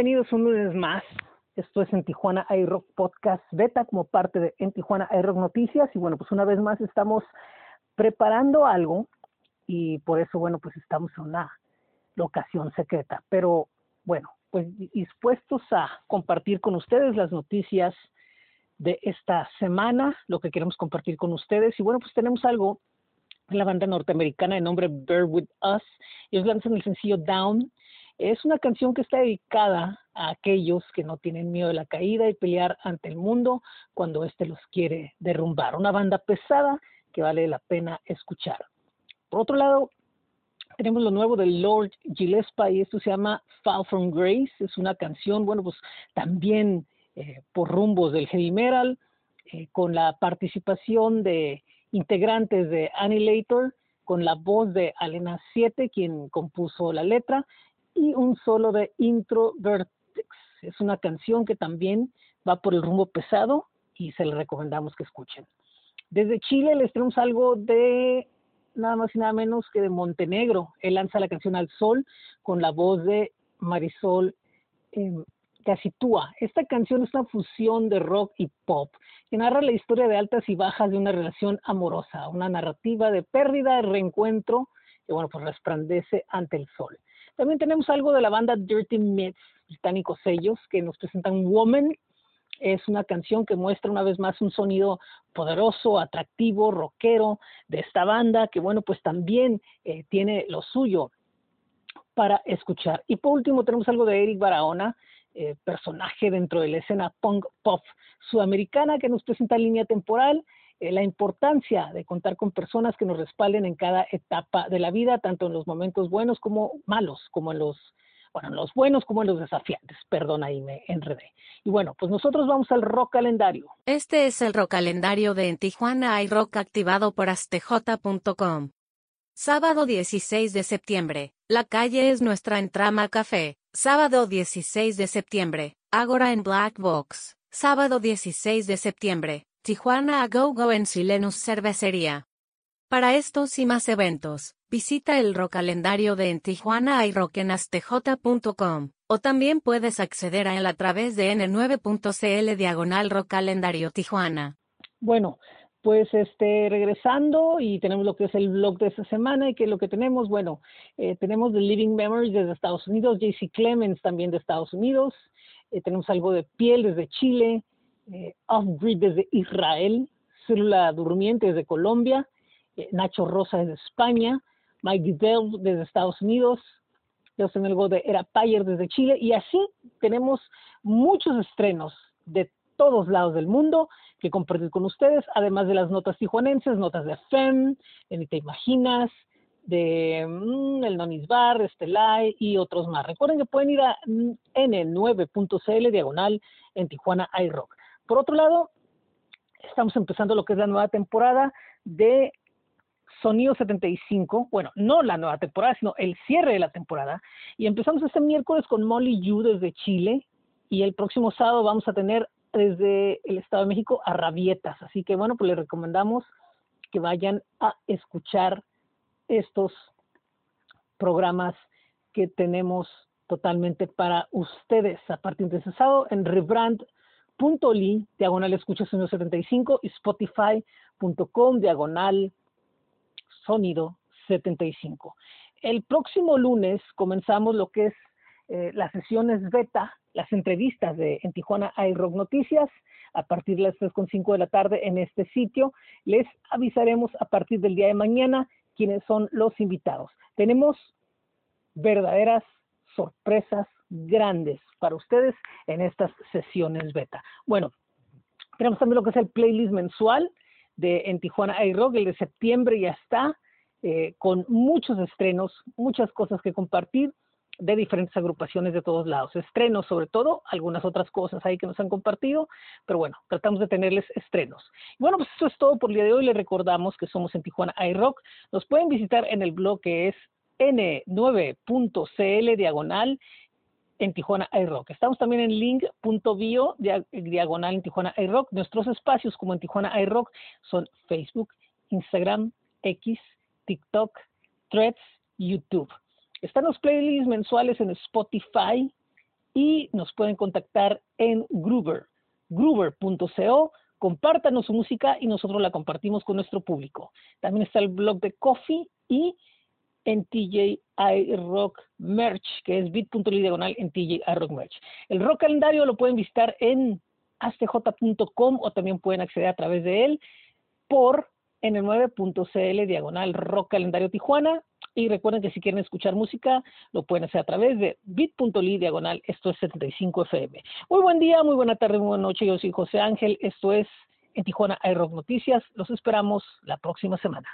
Bienvenidos un lunes más. Esto es en Tijuana iRock Podcast Beta como parte de en Tijuana iRock Noticias. Y bueno, pues una vez más estamos preparando algo y por eso, bueno, pues estamos en una locación secreta. Pero bueno, pues dispuestos a compartir con ustedes las noticias de esta semana, lo que queremos compartir con ustedes. Y bueno, pues tenemos algo en la banda norteamericana de nombre Bear With Us. Ellos lanzan el sencillo Down es una canción que está dedicada a aquellos que no tienen miedo de la caída y pelear ante el mundo cuando éste los quiere derrumbar. Una banda pesada que vale la pena escuchar. Por otro lado, tenemos lo nuevo del Lord Gillespie y esto se llama Fall from Grace. Es una canción, bueno, pues también eh, por rumbos del heavy metal, eh, con la participación de integrantes de Annihilator, con la voz de Alena 7, quien compuso la letra, y un solo de Introvertex. Es una canción que también va por el rumbo pesado y se le recomendamos que escuchen. Desde Chile les tenemos algo de nada más y nada menos que de Montenegro. Él lanza la canción Al Sol con la voz de Marisol eh, Casitúa. Esta canción es una fusión de rock y pop que narra la historia de altas y bajas de una relación amorosa, una narrativa de pérdida, de reencuentro, que bueno, pues resplandece ante el sol. También tenemos algo de la banda Dirty Myths, británicos ellos, que nos presentan Woman. Es una canción que muestra una vez más un sonido poderoso, atractivo, rockero de esta banda, que bueno, pues también eh, tiene lo suyo para escuchar. Y por último tenemos algo de Eric Barahona, eh, personaje dentro de la escena punk pop sudamericana que nos presenta línea temporal eh, la importancia de contar con personas que nos respalden en cada etapa de la vida, tanto en los momentos buenos como malos, como en los, bueno, en los buenos como en los desafiantes. Perdón, ahí me enredé. Y bueno, pues nosotros vamos al rock calendario. Este es el rock calendario de En Tijuana hay rock activado por astj.com. Sábado 16 de septiembre. La calle es nuestra entrama café. Sábado 16 de septiembre. Ágora en Black Box. Sábado 16 de septiembre. Tijuana a Go Go en Silenus Cervecería. Para estos y más eventos, visita el rock calendario de en Tijuana y rockenastj.com, o también puedes acceder a él a través de n9.cl diagonal rock calendario Tijuana. Bueno, pues este, regresando y tenemos lo que es el blog de esta semana y que lo que tenemos, bueno, eh, tenemos The Living Memories desde Estados Unidos, JC Clemens también de Estados Unidos, eh, tenemos algo de piel desde Chile, eh, Off-Grid desde Israel, Célula Durmiente desde Colombia, eh, Nacho Rosa desde España, Mike Dell desde Estados Unidos, yo en algo de Era Payer desde Chile, y así tenemos muchos estrenos de todos lados del mundo que compartir con ustedes, además de las notas tijuanenses, notas de FEM, de Ni Te Imaginas, de mm, el Nonis Bar, Estelay y otros más. Recuerden que pueden ir a n9.cl diagonal en Tijuana iRock. Por otro lado, estamos empezando lo que es la nueva temporada de Sonido 75, bueno, no la nueva temporada, sino el cierre de la temporada. Y empezamos este miércoles con Molly Yu desde Chile y el próximo sábado vamos a tener desde el Estado de México a Rabietas. Así que bueno, pues les recomendamos que vayan a escuchar estos programas que tenemos totalmente para ustedes a partir de ese sábado en Rebrand .ly, diagonal escucha sonido 75 y spotify.com, diagonal sonido 75. El próximo lunes comenzamos lo que es eh, las sesiones beta, las entrevistas de en Tijuana iRock Noticias a partir de las 3.5 de la tarde en este sitio. Les avisaremos a partir del día de mañana quiénes son los invitados. Tenemos verdaderas sorpresas grandes para ustedes en estas sesiones beta. Bueno, tenemos también lo que es el playlist mensual de en Tijuana iRock, el de septiembre ya está, eh, con muchos estrenos, muchas cosas que compartir de diferentes agrupaciones de todos lados. Estrenos sobre todo, algunas otras cosas ahí que nos han compartido, pero bueno, tratamos de tenerles estrenos. Bueno, pues eso es todo por el día de hoy. Les recordamos que somos en Tijuana iRock. Nos pueden visitar en el blog que es n9.cl diagonal en Tijuana iRock. Estamos también en link.bio diagonal en Tijuana iRock. Nuestros espacios como en Tijuana iRock son Facebook, Instagram, X, TikTok, Threads, YouTube. Están los playlists mensuales en Spotify y nos pueden contactar en Groover, groover.co. Compártanos su música y nosotros la compartimos con nuestro público. También está el blog de Coffee y en TJ Rock Merch, que es bit.ly diagonal en TJ Rock Merch. El rock calendario lo pueden visitar en astj.com o también pueden acceder a través de él por en el 9.cl diagonal rock calendario Tijuana. Y recuerden que si quieren escuchar música, lo pueden hacer a través de bit.ly diagonal, esto es 75 FM. Muy buen día, muy buena tarde, muy buena noche. Yo soy José Ángel, esto es en Tijuana iRock Noticias. Los esperamos la próxima semana.